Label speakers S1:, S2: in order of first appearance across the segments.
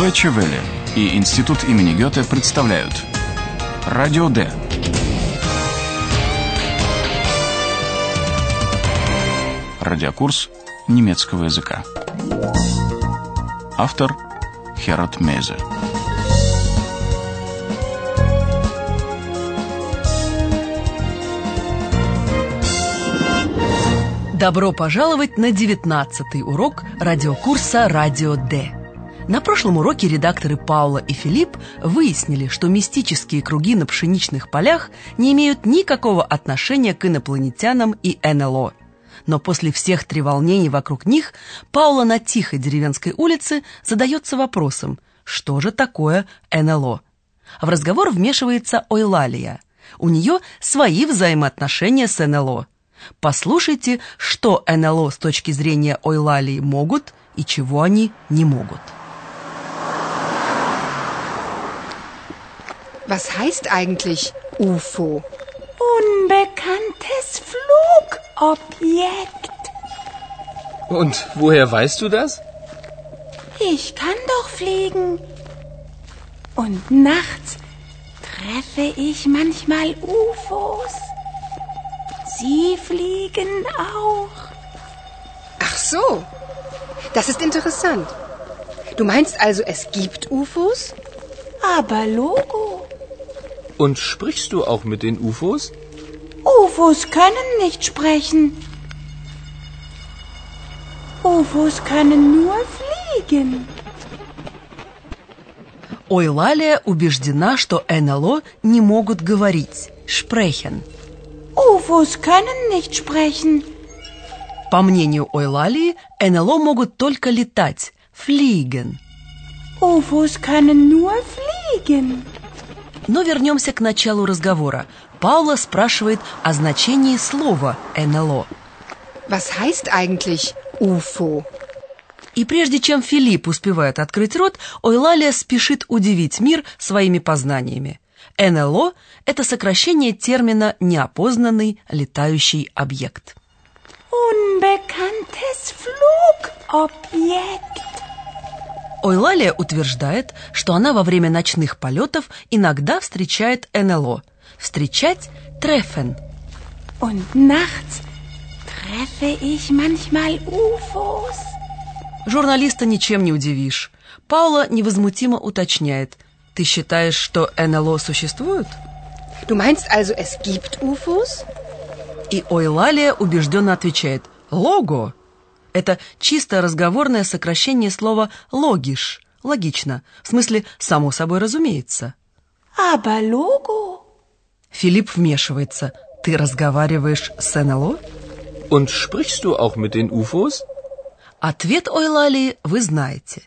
S1: Deutsche Welle и Институт имени Гёте представляют Радио Д. Радиокурс немецкого языка. Автор Херат Мейзе.
S2: Добро пожаловать на 19 урок радиокурса «Радио Д». На прошлом уроке редакторы Паула и Филипп выяснили, что мистические круги на пшеничных полях не имеют никакого отношения к инопланетянам и НЛО. Но после всех треволнений вокруг них Паула на тихой деревенской улице задается вопросом, что же такое НЛО? В разговор вмешивается Ойлалия. У нее свои взаимоотношения с НЛО. Послушайте, что НЛО с точки зрения Ойлалии могут и чего они не могут.
S3: Was heißt eigentlich UFO?
S4: Unbekanntes Flugobjekt.
S5: Und woher weißt du das?
S4: Ich kann doch fliegen. Und nachts treffe ich manchmal UFOs. Sie fliegen auch.
S3: Ach so. Das ist interessant. Du meinst also, es gibt UFOs?
S4: Aber Logo.
S5: Und sprichst du auch mit den UFOs?
S4: UFOs können nicht sprechen. UFOs können nur fliegen.
S2: Ойлалия убеждена, что НЛО не могут говорить, sprechen.
S4: UFOs können nicht sprechen.
S2: По мнению Ойлалии, НЛО могут только летать, fliegen.
S4: UFOs können nur fliegen.
S2: Но вернемся к началу разговора. Паула спрашивает о значении слова НЛО.
S3: Was heißt eigentlich UFO?
S2: И прежде чем Филипп успевает открыть рот, Ойлалия спешит удивить мир своими познаниями. НЛО – это сокращение термина «неопознанный летающий объект».
S4: Unbekanntes Flugobjekt.
S2: Ойлалия утверждает, что она во время ночных полетов иногда встречает НЛО. Встречать – трефен.
S4: Und nachts treffe ich manchmal UFOs.
S2: Журналиста ничем не удивишь. Паула невозмутимо уточняет. Ты считаешь, что НЛО существует?
S3: Du meinst also, es gibt UFOs?
S2: И Ойлалия убежденно отвечает «Лого». Это чисто разговорное сокращение слова «логиш» – логично, в смысле «само собой разумеется».
S4: Aber Logo.
S2: Филипп вмешивается. Ты разговариваешь с НЛО?
S5: Und sprichst du auch mit den UFOs?
S2: Ответ Ойлалии вы знаете.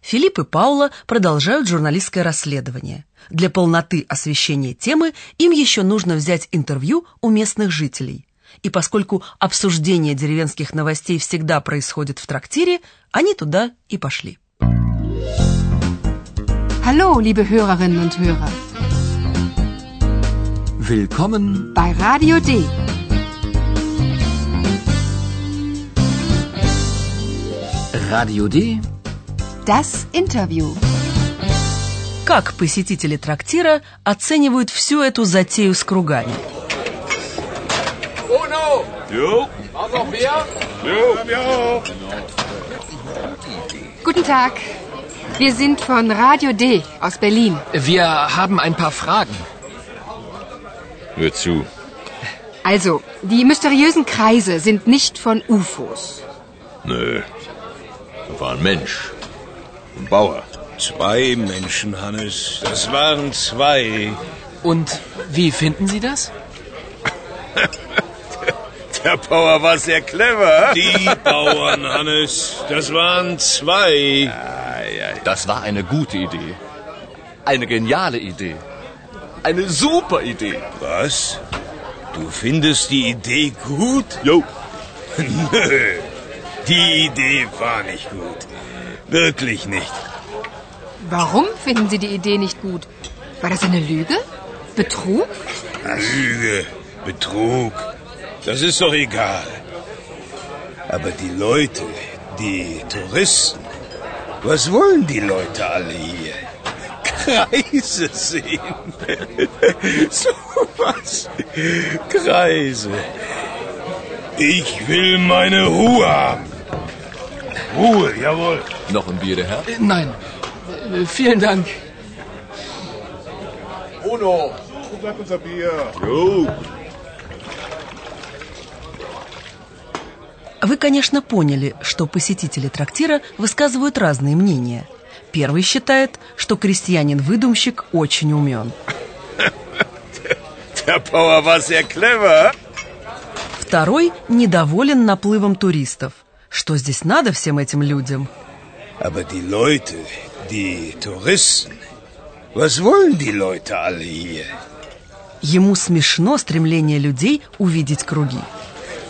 S2: Филипп и Паула продолжают журналистское расследование. Для полноты освещения темы им еще нужно взять интервью у местных жителей. И поскольку обсуждение деревенских новостей всегда происходит в трактире, они туда и пошли.
S6: Hallo, liebe Hörerinnen und Hörer.
S5: Willkommen
S6: Bei Radio D.
S5: Radio D.
S6: Das Interview.
S2: Как посетители трактира оценивают всю эту затею с кругами?
S6: Guten Tag. Wir sind von Radio D aus Berlin.
S5: Wir haben ein paar Fragen.
S7: Hör zu.
S6: Also, die mysteriösen Kreise sind nicht von UFOs.
S7: Nö. Da war ein Mensch. Ein Bauer.
S8: Zwei Menschen, Hannes. Das waren zwei.
S5: Und wie finden Sie das?
S8: Der Bauer war sehr clever. Die Bauern, Hannes. Das waren zwei.
S7: Das war eine gute Idee. Eine geniale Idee. Eine super Idee.
S8: Was? Du findest die Idee gut? Jo. Nö. Die Idee war nicht gut. Wirklich nicht.
S6: Warum finden Sie die Idee nicht gut? War das eine Lüge? Betrug?
S8: Lüge, Betrug. Das ist doch egal. Aber die Leute, die Touristen, Was wollen die Leute alle hier? Kreise sehen. so was. Kreise. Ich will meine Ruhe haben. Ruhe, jawohl.
S7: Noch ein Bier, der Herr?
S5: Äh, Nein. Äh, Vielen Dank.
S7: Uno.
S9: Wo bleibt unser Bier?
S8: Jo.
S2: Вы, конечно, поняли, что посетители трактира высказывают разные мнения. Первый считает, что крестьянин-выдумщик очень умен.
S8: Clever.
S2: Второй недоволен наплывом туристов. Что здесь надо всем этим людям?
S8: Aber die Leute, die Touristen, was wollen die Leute alle hier?
S2: Ему смешно стремление людей увидеть круги.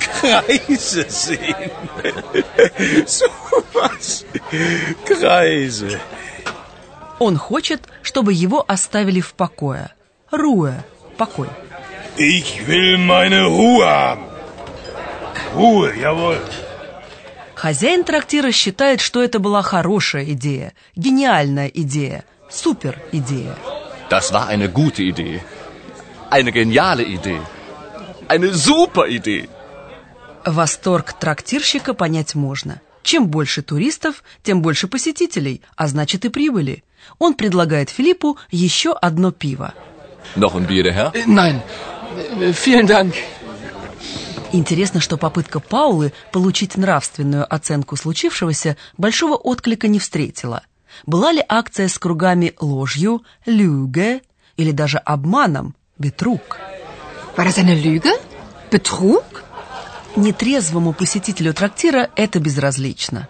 S8: Kreise sehen. so was. Kreise.
S2: Он хочет, чтобы его оставили в покое. Руэ, покой.
S8: Ich will meine Ruhe haben. Ruhe, jawohl.
S2: Хозяин трактира считает, что это была хорошая идея, гениальная идея, супер идея.
S7: Das war eine gute Idee. Eine geniale Idee. Eine super Idee.
S2: Восторг трактирщика понять можно. Чем больше туристов, тем больше посетителей, а значит и прибыли. Он предлагает Филиппу еще одно пиво.
S7: Noch ein Bier, Herr?
S5: Äh, Nein. Äh, Vielen Dank.
S2: Интересно, что попытка Паулы получить нравственную оценку случившегося большого отклика не встретила. Была ли акция с кругами ложью, люге или даже обманом, бетрук?
S6: War das eine Lüge? Betrug?
S2: Нетрезвому посетителю трактира это безразлично.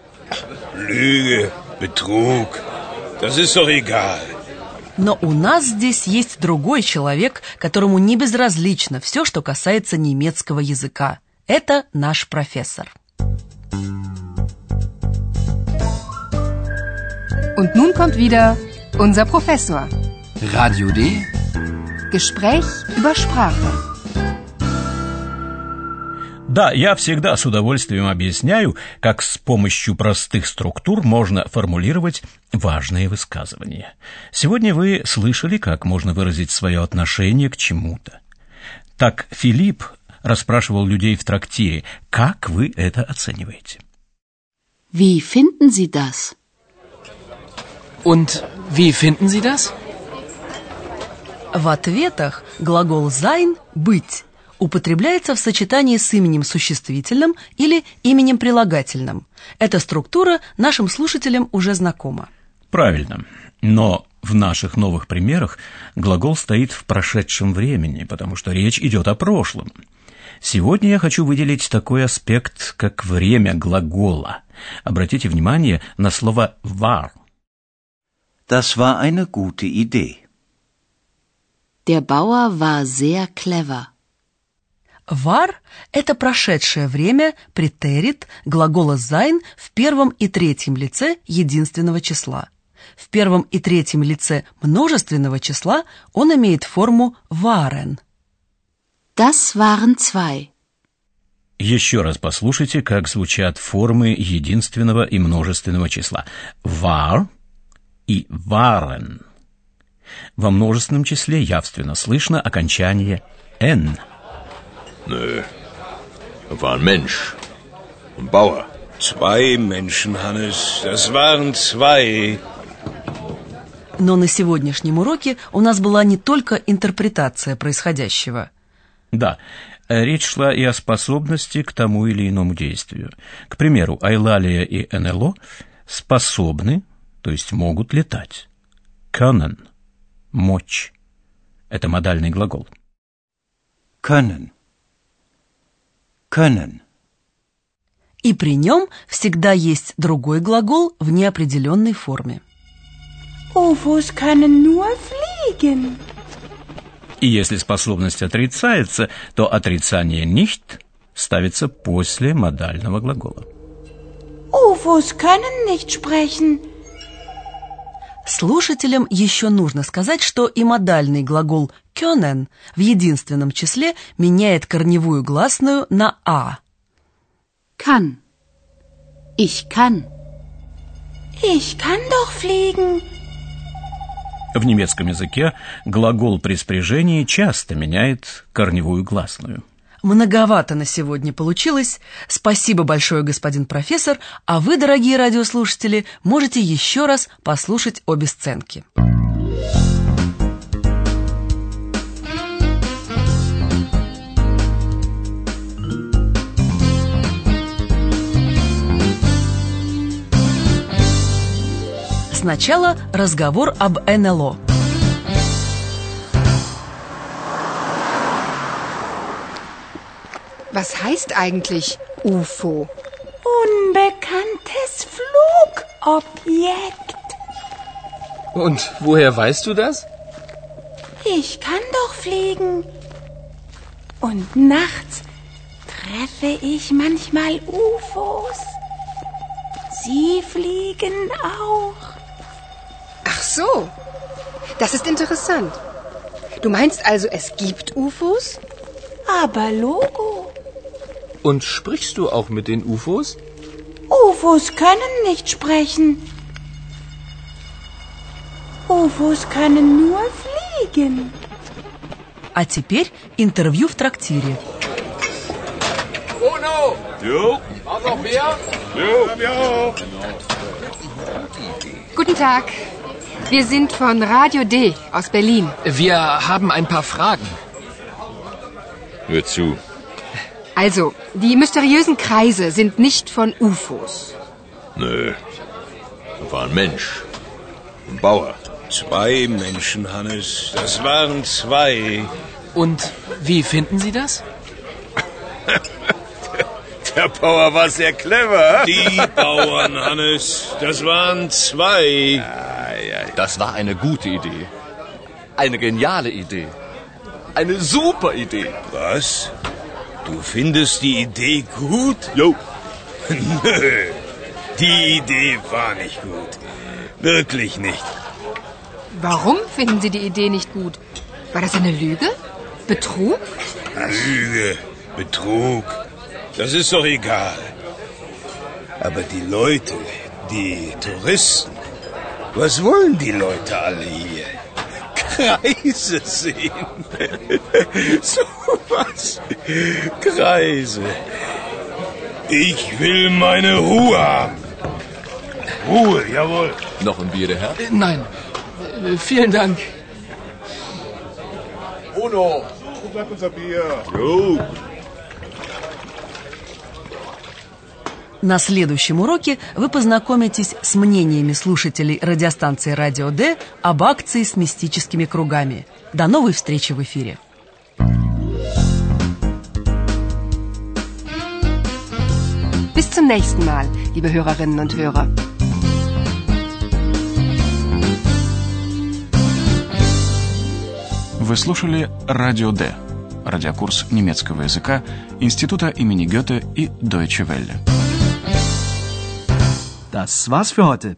S8: Lüge, Betrug. Das ist doch egal.
S2: Но у нас здесь есть другой человек, которому не безразлично все, что касается немецкого языка. Это наш профессор.
S3: Und nun kommt wieder unser Professor.
S5: Radio D.
S3: Gespräch über Sprache.
S10: Да, я всегда с удовольствием объясняю, как с помощью простых структур можно формулировать важные высказывания. Сегодня вы слышали, как можно выразить свое отношение к чему-то. Так Филипп расспрашивал людей в трактире, как вы это оцениваете?
S4: Wie finden Sie das?
S5: Und wie finden Sie das?
S2: В ответах глагол sein – быть употребляется в сочетании с именем существительным или именем прилагательным. Эта структура нашим слушателям уже знакома.
S10: Правильно. Но в наших новых примерах глагол стоит в прошедшем времени, потому что речь идет о прошлом. Сегодня я хочу выделить такой аспект, как время глагола. Обратите внимание на слово «war».
S11: Das war eine gute Idee.
S4: Der Bauer war sehr clever.
S2: War – это прошедшее время, претерит, глагола sein в первом и третьем лице единственного числа. В первом и третьем лице множественного числа он имеет форму waren.
S4: Das waren zwei.
S10: Еще раз послушайте, как звучат формы единственного и множественного числа. War и waren. Во множественном числе явственно слышно окончание «n».
S7: Nö. War ein Mensch. Ein Bauer.
S8: Zwei Menschen, Hannes. Das waren zwei.
S2: Но на сегодняшнем уроке у нас была не только интерпретация происходящего.
S10: Да, э, речь шла и о способности к тому или иному действию. К примеру, Айлалия и НЛО способны, то есть могут летать. Können – мочь. Это модальный глагол.
S11: Können. Können.
S2: И при нем всегда есть другой глагол в неопределенной форме.
S4: UFOs können nur fliegen.
S10: И если способность отрицается, то отрицание nicht ставится после модального глагола.
S4: UFOs können nicht sprechen.
S2: Слушателям еще нужно сказать, что и модальный глагол können в единственном числе меняет корневую гласную на «а».
S4: Kann. Ich kann. Ich kann doch fliegen.
S10: В немецком языке глагол при спряжении часто меняет корневую гласную.
S2: Многовато на сегодня получилось. Спасибо большое, господин профессор. А вы, дорогие радиослушатели, можете еще раз послушать обе сценки. Сначала разговор об НЛО.
S3: Was heißt eigentlich UFO?
S4: Unbekanntes Flugobjekt.
S5: Und woher weißt du das?
S4: Ich kann doch fliegen. Und nachts treffe ich manchmal UFOs. Sie fliegen auch.
S3: Ach so. Das ist interessant. Du meinst also, es gibt UFOs?
S4: Aber Logo.
S5: Und sprichst du auch mit den UFOs?
S4: UFOs können nicht sprechen. UFOs können nur fliegen.
S2: А теперь интервью в трактире.
S7: Bruno!
S8: Jo.
S7: War noch mehr?
S8: Jo. Ja.
S6: Guten Tag. Wir sind von Radio D aus Berlin.
S5: Wir haben ein paar Fragen.
S8: Hör zu.
S6: Also, die mysteriösen Kreise sind nicht von UFOs.
S8: Nö. Das war ein Mensch. Ein Bauer. Zwei Menschen, Hannes. Das waren zwei.
S5: Und wie finden Sie das?
S8: Der Bauer war sehr clever. Die Bauern, Hannes. Das waren zwei.
S7: Das war eine gute Idee. Eine geniale Idee. Eine super Idee.
S8: Was? Du findest die Idee gut? Jo. Nö. Die Idee war nicht gut. Wirklich nicht.
S6: Warum finden Sie die Idee nicht gut? War das eine Lüge? Betrug?
S8: Lüge, Betrug. Das ist doch egal. Aber die Leute, die Touristen, was wollen die Leute alle hier? Kreise sehen. so. Kreise. Ich will meine Ruhe haben. Ruhe, jawohl.
S7: Noch ein Bier, der Herr?
S5: Äh, Nein. Äh, Vielen Dank.
S7: Bruno!
S8: Jo.
S2: На следующем уроке вы познакомитесь с мнениями слушателей радиостанции «Радио Д» об акции с мистическими кругами. До новой встречи в эфире.
S6: Bis zum nächsten Mal, liebe Hörerinnen und Hörer.
S1: Вы слушали «Радио Д» – радиокурс немецкого языка Института имени Гёте и Deutsche Welle.
S9: Das war's für heute.